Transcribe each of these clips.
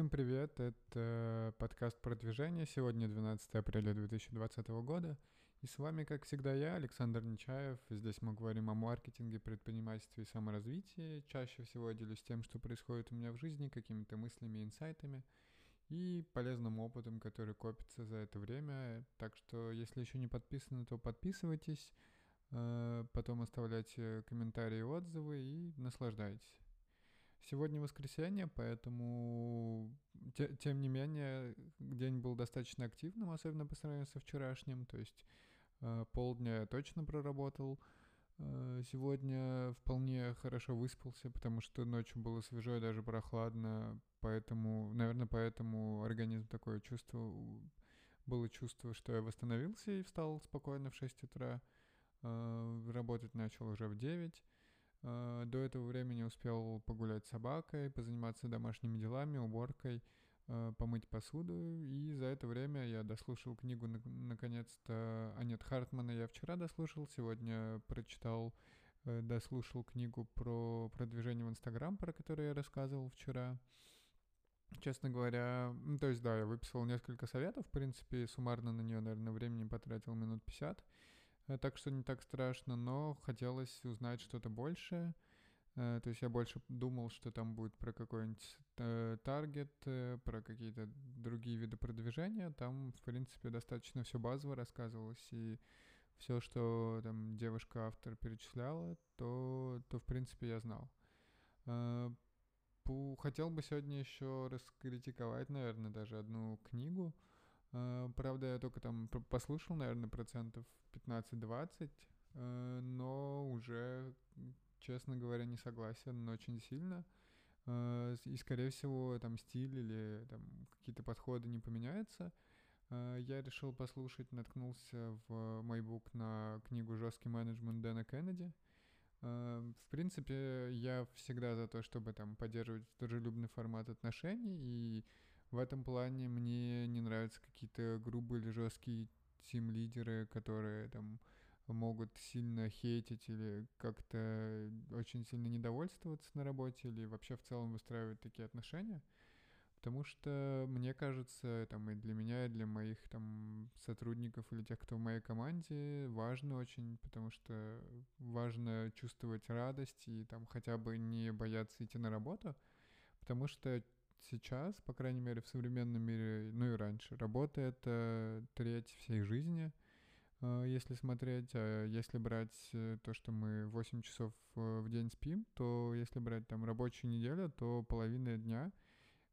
Всем привет, это подкаст «Продвижение». Сегодня 12 апреля 2020 года. И с вами, как всегда, я, Александр Нечаев. Здесь мы говорим о маркетинге, предпринимательстве и саморазвитии. Чаще всего я делюсь тем, что происходит у меня в жизни, какими-то мыслями, инсайтами и полезным опытом, который копится за это время. Так что, если еще не подписаны, то подписывайтесь, э, потом оставляйте комментарии и отзывы и наслаждайтесь. Сегодня воскресенье, поэтому, те, тем не менее, день был достаточно активным, особенно по сравнению со вчерашним. То есть э, полдня я точно проработал. Э, сегодня вполне хорошо выспался, потому что ночью было свежо и даже прохладно. Поэтому, наверное, поэтому организм такое чувство, было чувство, что я восстановился и встал спокойно в 6 утра. Э, работать начал уже в 9. Э, до этого времени успел погулять с собакой, позаниматься домашними делами, уборкой, э, помыть посуду. И за это время я дослушал книгу, наконец-то, Анет Хартмана я вчера дослушал, сегодня прочитал, э, дослушал книгу про продвижение в Инстаграм, про которую я рассказывал вчера. Честно говоря, то есть, да, я выписал несколько советов, в принципе, суммарно на нее, наверное, времени потратил минут 50. Э, так что не так страшно, но хотелось узнать что-то большее. Э, то есть я больше думал, что там будет про какой-нибудь э, таргет, про какие-то другие виды продвижения. Там, в принципе, достаточно все базово рассказывалось, и все, что там девушка-автор перечисляла, то, то, в принципе, я знал. Хотел бы сегодня еще раскритиковать, наверное, даже одну книгу. Правда, я только там послушал, наверное, процентов 15-20, э, но уже, честно говоря, не согласен очень сильно. Э, и, скорее всего, там стиль или там какие-то подходы не поменяются. Э, я решил послушать, наткнулся в MyBook на книгу «Жесткий менеджмент» Дэна Кеннеди. В принципе, я всегда за то, чтобы там поддерживать дружелюбный формат отношений, и в этом плане мне не нравятся какие-то грубые или жесткие тим-лидеры, которые там могут сильно хейтить или как-то очень сильно недовольствоваться на работе или вообще в целом выстраивать такие отношения. Потому что, мне кажется, там и для меня, и для моих там сотрудников или тех, кто в моей команде, важно очень, потому что важно чувствовать радость и там хотя бы не бояться идти на работу, потому что сейчас, по крайней мере, в современном мире, ну и раньше, работа — это треть всей жизни, э, если смотреть. А если брать э, то, что мы 8 часов э, в день спим, то если брать там рабочую неделю, то половина дня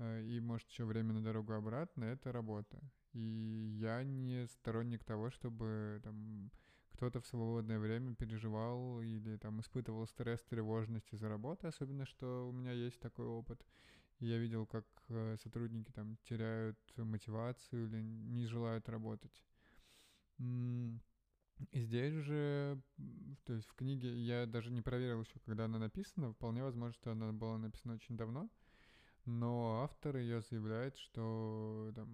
и, может, еще время на дорогу обратно — это работа. И я не сторонник того, чтобы там кто-то в свободное время переживал или там испытывал стресс, тревожность из-за работы, особенно что у меня есть такой опыт. Я видел, как э, сотрудники там теряют мотивацию или не желают работать. И здесь же, то есть в книге, я даже не проверил еще, когда она написана, вполне возможно, что она была написана очень давно, но автор ее заявляет, что там,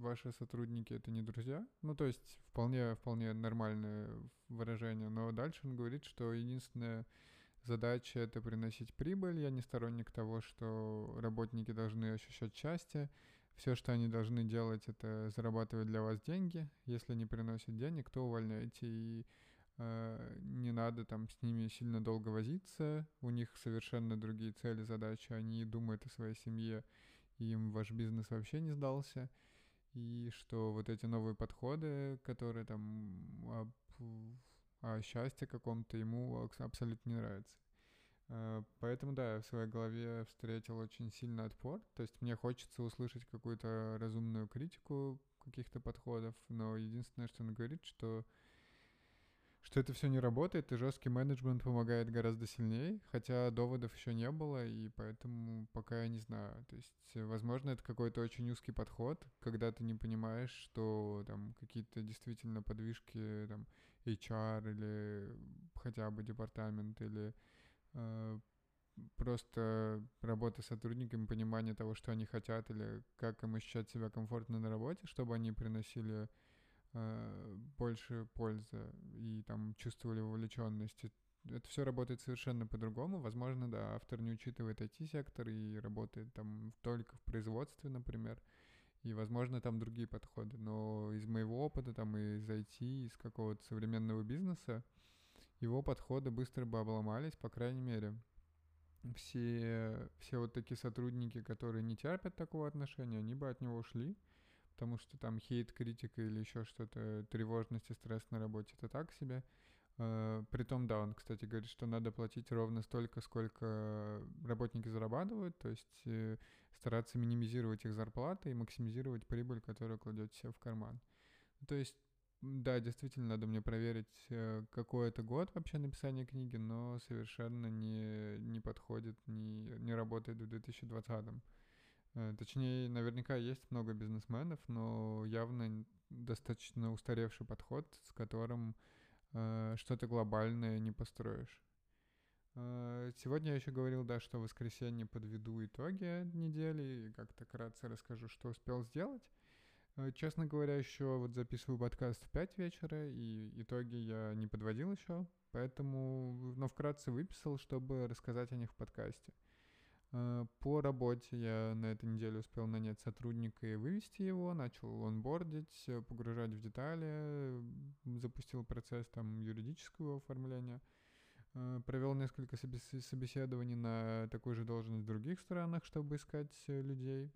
ваши сотрудники это не друзья. Ну, то есть вполне, вполне нормальное выражение, но дальше он говорит, что единственное задача — это приносить прибыль. Я не сторонник того, что работники должны ощущать счастье. Все, что они должны делать, это зарабатывать для вас деньги. Если не приносят денег, то увольняйте. И э, не надо там с ними сильно долго возиться. У них совершенно другие цели, задачи. Они думают о своей семье, и им ваш бизнес вообще не сдался. И что вот эти новые подходы, которые там а счастье каком-то ему абсолютно не нравится. Э, поэтому, да, я в своей голове встретил очень сильный отпор. То есть мне хочется услышать какую-то разумную критику каких-то подходов, но единственное, что он говорит, что что это все не работает, и жесткий менеджмент помогает гораздо сильнее, хотя доводов еще не было, и поэтому пока я не знаю. То есть, возможно, это какой-то очень узкий подход, когда ты не понимаешь, что там какие-то действительно подвижки, там, HR или хотя бы департамент, или э, просто работа с сотрудниками, понимание того, что они хотят, или как им ощущать себя комфортно на работе, чтобы они приносили э, больше пользы и там чувствовали вовлеченность. это все работает совершенно по-другому. Возможно, да, автор не учитывает IT-сектор и работает там только в производстве, например. И, возможно, там другие подходы. Но из моего опыта, там, из IT, из какого-то современного бизнеса, его подходы быстро бы обломались, по крайней мере. Все, все вот такие сотрудники, которые не терпят такого отношения, они бы от него ушли, потому что там хейт, критика или еще что-то, тревожность и стресс на работе — это так себе. Uh, притом, да, он, кстати, говорит, что надо платить ровно столько, сколько работники зарабатывают, то есть э, стараться минимизировать их зарплаты и максимизировать прибыль, которую кладет себе в карман. То есть, да, действительно, надо мне проверить, э, какой это год вообще написания книги, но совершенно не, не подходит, не, не работает в 2020-м. Э, точнее, наверняка есть много бизнесменов, но явно достаточно устаревший подход, с которым э, что-то глобальное не построишь. Э, сегодня я еще говорил, да, что в воскресенье подведу итоги недели и как-то кратко расскажу, что успел сделать. Э, честно говоря, еще вот записываю подкаст в 5 вечера, и итоги я не подводил еще, поэтому, но вкратце выписал, чтобы рассказать о них в подкасте. Э, по работе я на этой неделе успел нанять сотрудника и вывести его, начал онбордить, погружать в детали, запустил процесс там юридического оформления, э, провел несколько собеседований на такую же должность в других странах, чтобы искать э, людей.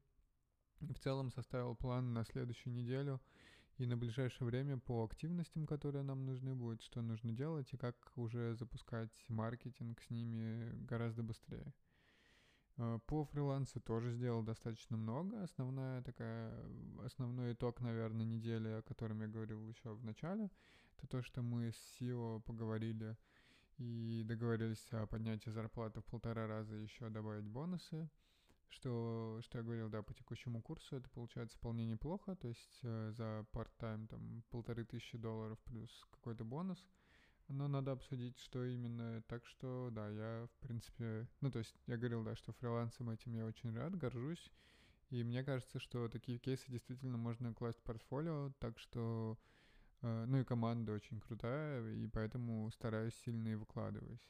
В целом составил план на следующую неделю и на ближайшее время по активностям, которые нам нужны будут, что нужно делать и как уже запускать маркетинг с ними гораздо быстрее. Э, по фрилансу тоже сделал достаточно много. Основная такая, основной итог, наверное, недели, о котором я говорил еще в начале, это то, что мы с SEO поговорили и договорились о поднятии зарплаты в полтора раза еще добавить бонусы. Что, что я говорил, да, по текущему курсу это получается вполне неплохо, то есть э, за part-time там полторы тысячи долларов плюс какой-то бонус – но надо обсудить, что именно. Так что, да, я, в принципе... Ну, то есть я говорил, да, что фрилансом этим я очень рад, горжусь. И мне кажется, что такие кейсы действительно можно класть в портфолио, так что... Э, ну и команда очень крутая, и поэтому стараюсь сильно и выкладываюсь.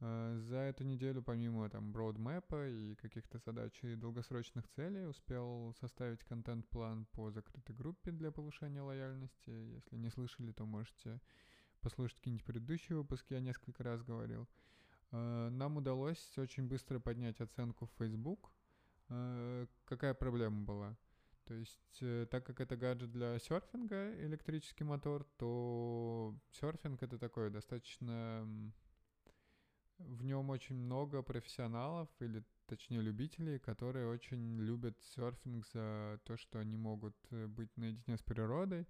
Э, за эту неделю, помимо там бродмэпа и каких-то задач и долгосрочных целей, успел составить контент-план по закрытой группе для повышения лояльности. Если не слышали, то можете послушать какие-нибудь предыдущие выпуски, я несколько раз говорил. Э, нам удалось очень быстро поднять оценку в Facebook. Э, какая проблема была? То есть, э, так как это гаджет для серфинга, электрический мотор, то серфинг это такое достаточно... В нем очень много профессионалов, или точнее любителей, которые очень любят серфинг за то, что они могут быть наедине с природой,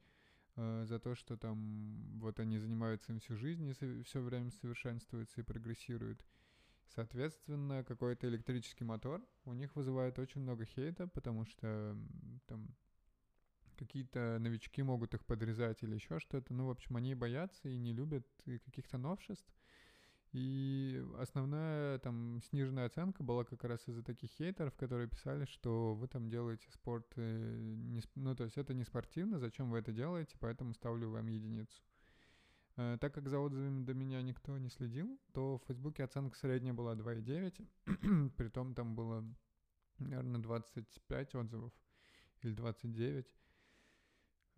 Э, за то, что там вот они занимаются им всю жизнь и все время совершенствуются и прогрессируют. Соответственно, какой-то электрический мотор у них вызывает очень много хейта, потому что там какие-то новички могут их подрезать или еще что-то. Ну, в общем, они боятся и не любят каких-то новшеств. И основная там сниженная оценка была как раз из-за таких хейтеров, которые писали, что вы там делаете спорт, э, не, ну то есть это не спортивно, зачем вы это делаете, поэтому ставлю вам единицу. Э, так как за отзывами до меня никто не следил, то в Фейсбуке оценка средняя была 2,9, притом там было, наверное, 25 отзывов или 29.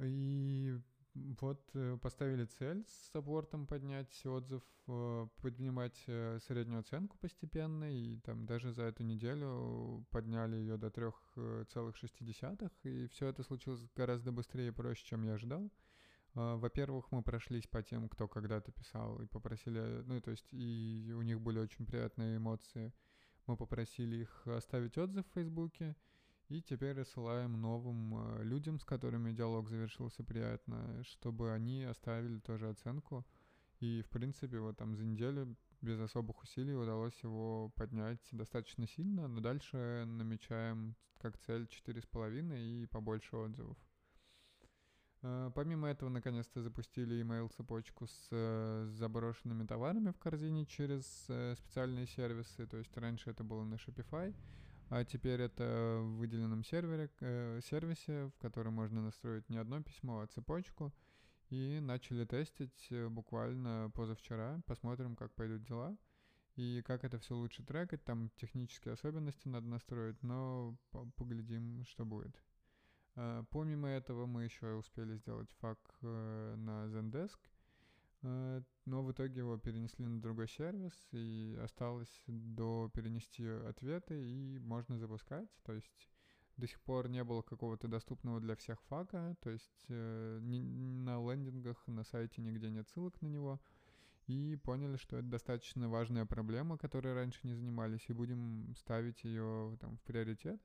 И вот э, поставили цель с саппортом поднять отзыв, э, поднимать э, среднюю оценку постепенно, и там даже за эту неделю подняли ее до 3,6, и все это случилось гораздо быстрее и проще, чем я ожидал. Во-первых, мы прошлись по тем, кто когда-то писал, и попросили, ну, то есть, и у них были очень приятные эмоции. Мы попросили их оставить отзыв в Фейсбуке, и теперь рассылаем новым э, людям, с которыми диалог завершился приятно, чтобы они оставили тоже оценку. И, в принципе, вот там за неделю без особых усилий удалось его поднять достаточно сильно, но дальше намечаем как цель 4,5 и побольше отзывов. Э, помимо этого, наконец-то запустили email-цепочку с, с заброшенными товарами в корзине через э, специальные сервисы. То есть раньше это было на Shopify, а теперь это в выделенном сервере, э, сервисе, в котором можно настроить не одно письмо, а цепочку. И начали тестить э, буквально позавчера. Посмотрим, как пойдут дела. И как это все лучше трекать. Там технические особенности надо настроить, но поглядим, что будет. А, помимо этого мы еще успели сделать фак э, на Zendesk, но в итоге его перенесли на другой сервис, и осталось до перенести ответы, и можно запускать. То есть до сих пор не было какого-то доступного для всех фака, то есть э, на лендингах, на сайте нигде нет ссылок на него, и поняли, что это достаточно важная проблема, которой раньше не занимались, и будем ставить ее там в приоритет.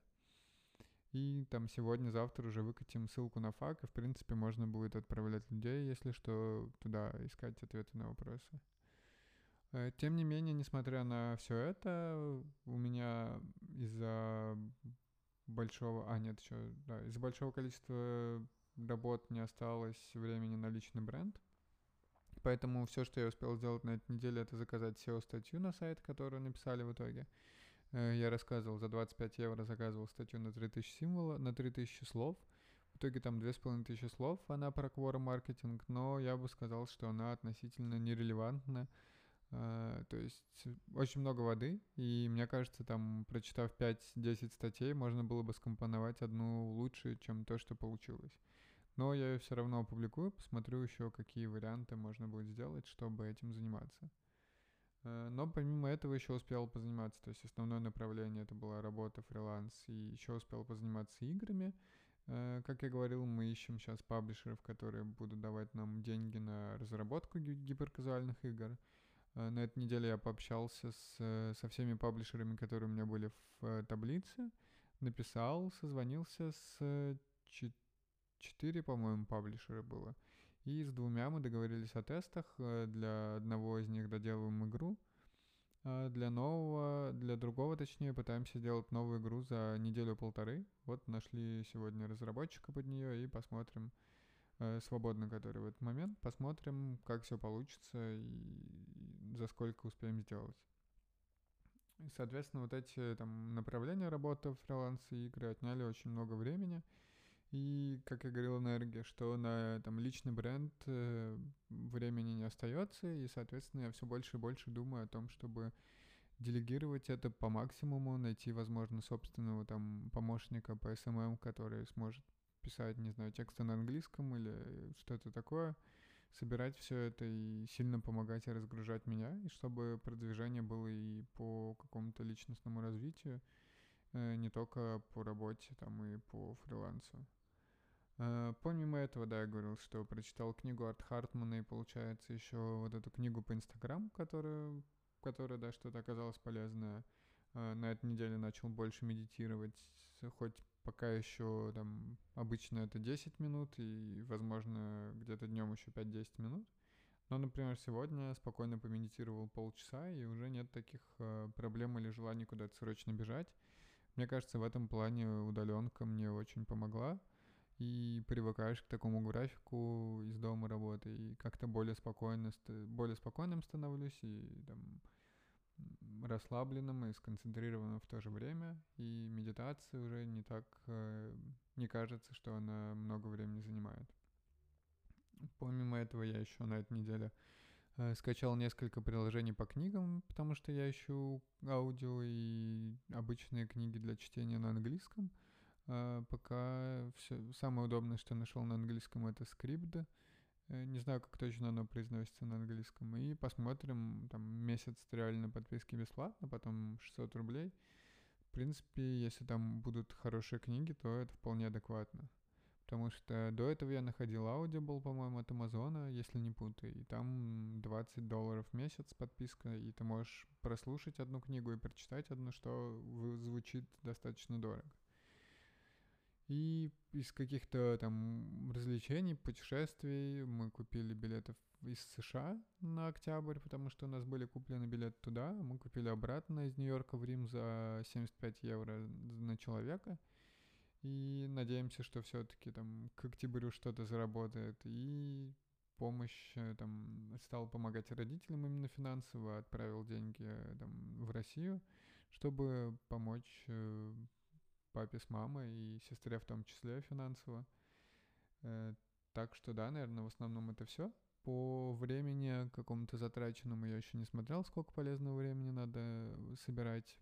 И там сегодня-завтра уже выкатим ссылку на фак, и в принципе можно будет отправлять людей, если что, туда искать ответы на вопросы. Э, тем не менее, несмотря на все это, у меня из-за большого... А, нет, еще, да, из-за большого количества работ не осталось времени на личный бренд. Поэтому все, что я успел сделать на этой неделе, это заказать SEO-статью на сайт, которую написали в итоге. Я рассказывал, за 25 евро заказывал статью на 3000 символов, на 3000 слов. В итоге там 2500 слов, она про квора-маркетинг, но я бы сказал, что она относительно нерелевантна. Uh, то есть очень много воды, и мне кажется, там, прочитав 5-10 статей, можно было бы скомпоновать одну лучше, чем то, что получилось. Но я ее все равно опубликую, посмотрю еще, какие варианты можно будет сделать, чтобы этим заниматься. Э, но помимо этого еще успел позаниматься, то есть основное направление это была работа, фриланс, и еще успел позаниматься играми. Э, как я говорил, мы ищем сейчас паблишеров, которые будут давать нам деньги на разработку гиперказуальных игр. Э, на этой неделе я пообщался с, со всеми паблишерами, которые у меня были в таблице, написал, созвонился с четыре, по-моему, паблишера было. И с двумя мы договорились о тестах. Э, для одного из них доделываем игру. А для нового, для другого, точнее, пытаемся сделать новую игру за неделю-полторы. Вот нашли сегодня разработчика под нее и посмотрим, э, свободно который в этот момент, посмотрим, как все получится и за сколько успеем сделать. Соответственно, вот эти там направления работы, фриланс и игры отняли очень много времени. И, как я говорил, энергия, что на там, личный бренд э, времени не остается, и, соответственно, я все больше и больше думаю о том, чтобы делегировать это по максимуму, найти, возможно, собственного там помощника по SMM, который сможет писать, не знаю, тексты на английском или что-то такое, собирать все это и сильно помогать и разгружать меня, и чтобы продвижение было и по какому-то личностному развитию, э, не только по работе там и по фрилансу. Uh, помимо этого, да, я говорил, что прочитал книгу Арт Хартмана и, получается, еще вот эту книгу по Инстаграм, которая, которая, да, что-то оказалось полезное. Uh, на этой неделе начал больше медитировать, хоть пока еще там обычно это 10 минут и, возможно, где-то днем еще 5-10 минут. Но, например, сегодня спокойно помедитировал полчаса, и уже нет таких uh, проблем или желаний куда-то срочно бежать. Мне кажется, в этом плане удаленка мне очень помогла и привыкаешь к такому графику из дома работы, и как-то более спокойно, более спокойным становлюсь, и там расслабленным и сконцентрированным в то же время, и медитация уже не так, э, не кажется, что она много времени занимает. Помимо этого я еще на этой неделе э, скачал несколько приложений по книгам, потому что я ищу аудио и обычные книги для чтения на английском — пока все самое удобное, что нашел на английском, это скрипт. Э, не знаю, как точно оно произносится на английском. И посмотрим, там месяц реально подписки бесплатно, потом 600 рублей. В принципе, если там будут хорошие книги, то это вполне адекватно. Потому что до этого я находил Audible, по-моему, от Амазона, если не путаю. И там 20 долларов в месяц подписка, и ты можешь прослушать одну книгу и прочитать одну, что звучит достаточно дорого. И из каких-то там развлечений, путешествий мы купили билетов из США на октябрь, потому что у нас были куплены билеты туда. Мы купили обратно из Нью-Йорка в Рим за 75 евро на человека. И надеемся, что все-таки там к октябрю что-то заработает. И помощь э, там стал помогать родителям именно финансово, отправил деньги э, там в Россию, чтобы помочь э, папе с мамой и сестре в том числе финансово. Э, так что да, наверное, в основном это все. По времени какому-то затраченному я еще не смотрел, сколько полезного времени надо собирать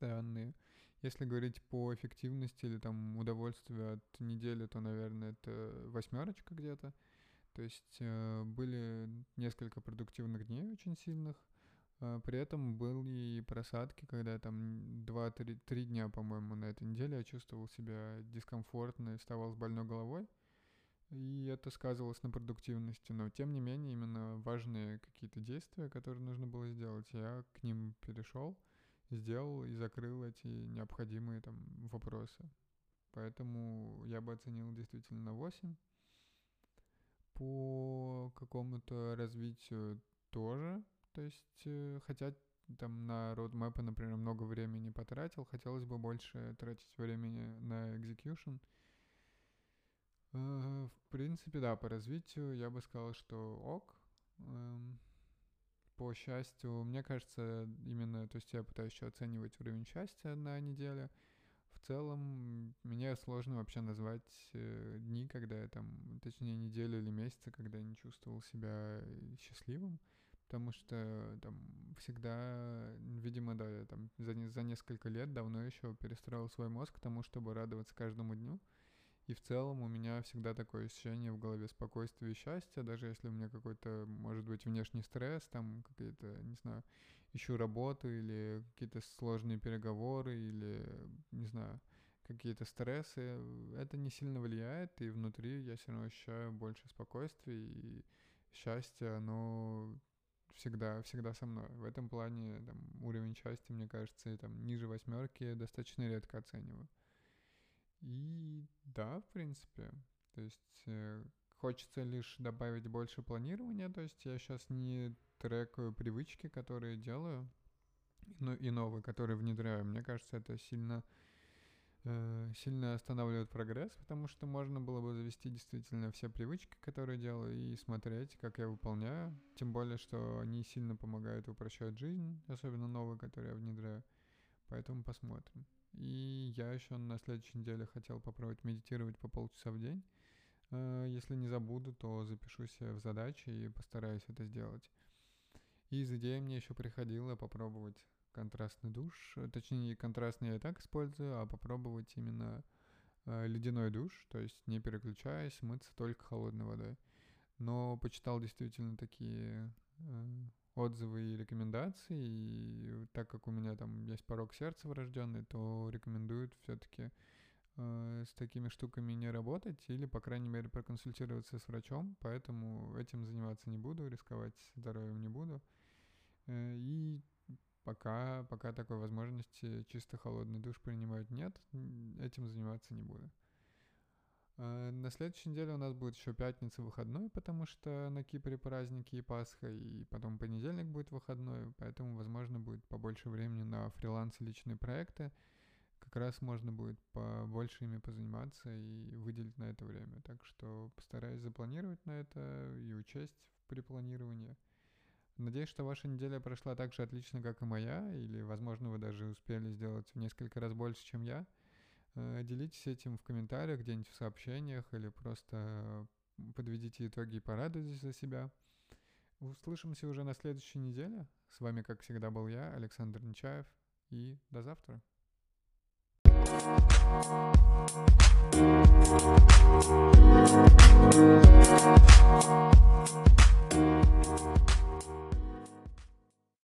данные. Если говорить по эффективности или там удовольствию от недели, то, наверное, это восьмерочка где-то. То есть э, были несколько продуктивных дней очень сильных. Э, при этом были просадки, когда там 2-3 дня, по-моему, на этой неделе я чувствовал себя дискомфортно и вставал с больной головой. И это сказывалось на продуктивности. Но, тем не менее, именно важные какие-то действия, которые нужно было сделать, я к ним перешел, сделал и закрыл эти необходимые там вопросы. Поэтому я бы оценил действительно на 8 по какому-то развитию тоже. То есть, э, хотя там на roadmap, например, много времени потратил, хотелось бы больше тратить времени на execution. Э, в принципе, да, по развитию я бы сказал, что ок. Эм, по счастью, мне кажется, именно, то есть я пытаюсь еще оценивать уровень счастья на неделе — в целом мне сложно вообще назвать э, дни, когда я там, точнее неделю или месяцы, когда я не чувствовал себя счастливым, потому что там всегда, видимо, да, я там за, за несколько лет давно еще перестроил свой мозг к тому, чтобы радоваться каждому дню. И в целом у меня всегда такое ощущение в голове спокойствия и счастья, даже если у меня какой-то, может быть, внешний стресс, там какие-то, не знаю, ищу работу или какие-то сложные переговоры или, не знаю, какие-то стрессы, это не сильно влияет, и внутри я все равно ощущаю больше спокойствия и счастья, оно всегда, всегда со мной. В этом плане там, уровень счастья, мне кажется, там, ниже восьмерки достаточно редко оцениваю. И да, в принципе, то есть э, хочется лишь добавить больше планирования, то есть я сейчас не трекаю привычки, которые делаю, ну и новые, которые внедряю. Мне кажется, это сильно сильно останавливает прогресс, потому что можно было бы завести действительно все привычки, которые делаю, и смотреть, как я выполняю. Тем более, что они сильно помогают упрощать жизнь, особенно новые, которые я внедряю. Поэтому посмотрим. И я еще на следующей неделе хотел попробовать медитировать по полчаса в день. Э, если не забуду, то запишусь в задачи и постараюсь это сделать. И из идеи мне еще приходило попробовать контрастный душ. Точнее, контрастный я и так использую, а попробовать именно э, ледяной душ, то есть не переключаясь, мыться только холодной водой. Но почитал действительно такие э, отзывы и рекомендации, и так как у меня там есть порог сердца врожденный, то рекомендуют все-таки э, с такими штуками не работать или, по крайней мере, проконсультироваться с врачом, поэтому этим заниматься не буду, рисковать здоровьем не буду. Э, и пока, пока такой возможности чисто холодный душ принимать нет, этим заниматься не буду. Э, на следующей неделе у нас будет еще пятница выходной, потому что на Кипре праздники и Пасха, и потом понедельник будет выходной, поэтому, возможно, будет побольше времени на фриланс и личные проекты. Как раз можно будет побольше ими позаниматься и выделить на это время. Так что постараюсь запланировать на это и учесть при планировании. Надеюсь, что ваша неделя прошла так же отлично, как и моя, или, возможно, вы даже успели сделать в несколько раз больше, чем я. Э, делитесь этим в комментариях, где-нибудь в сообщениях, или просто э, подведите итоги и порадуйтесь за себя. Услышимся уже на следующей неделе. С вами, как всегда, был я, Александр Нечаев, и до завтра.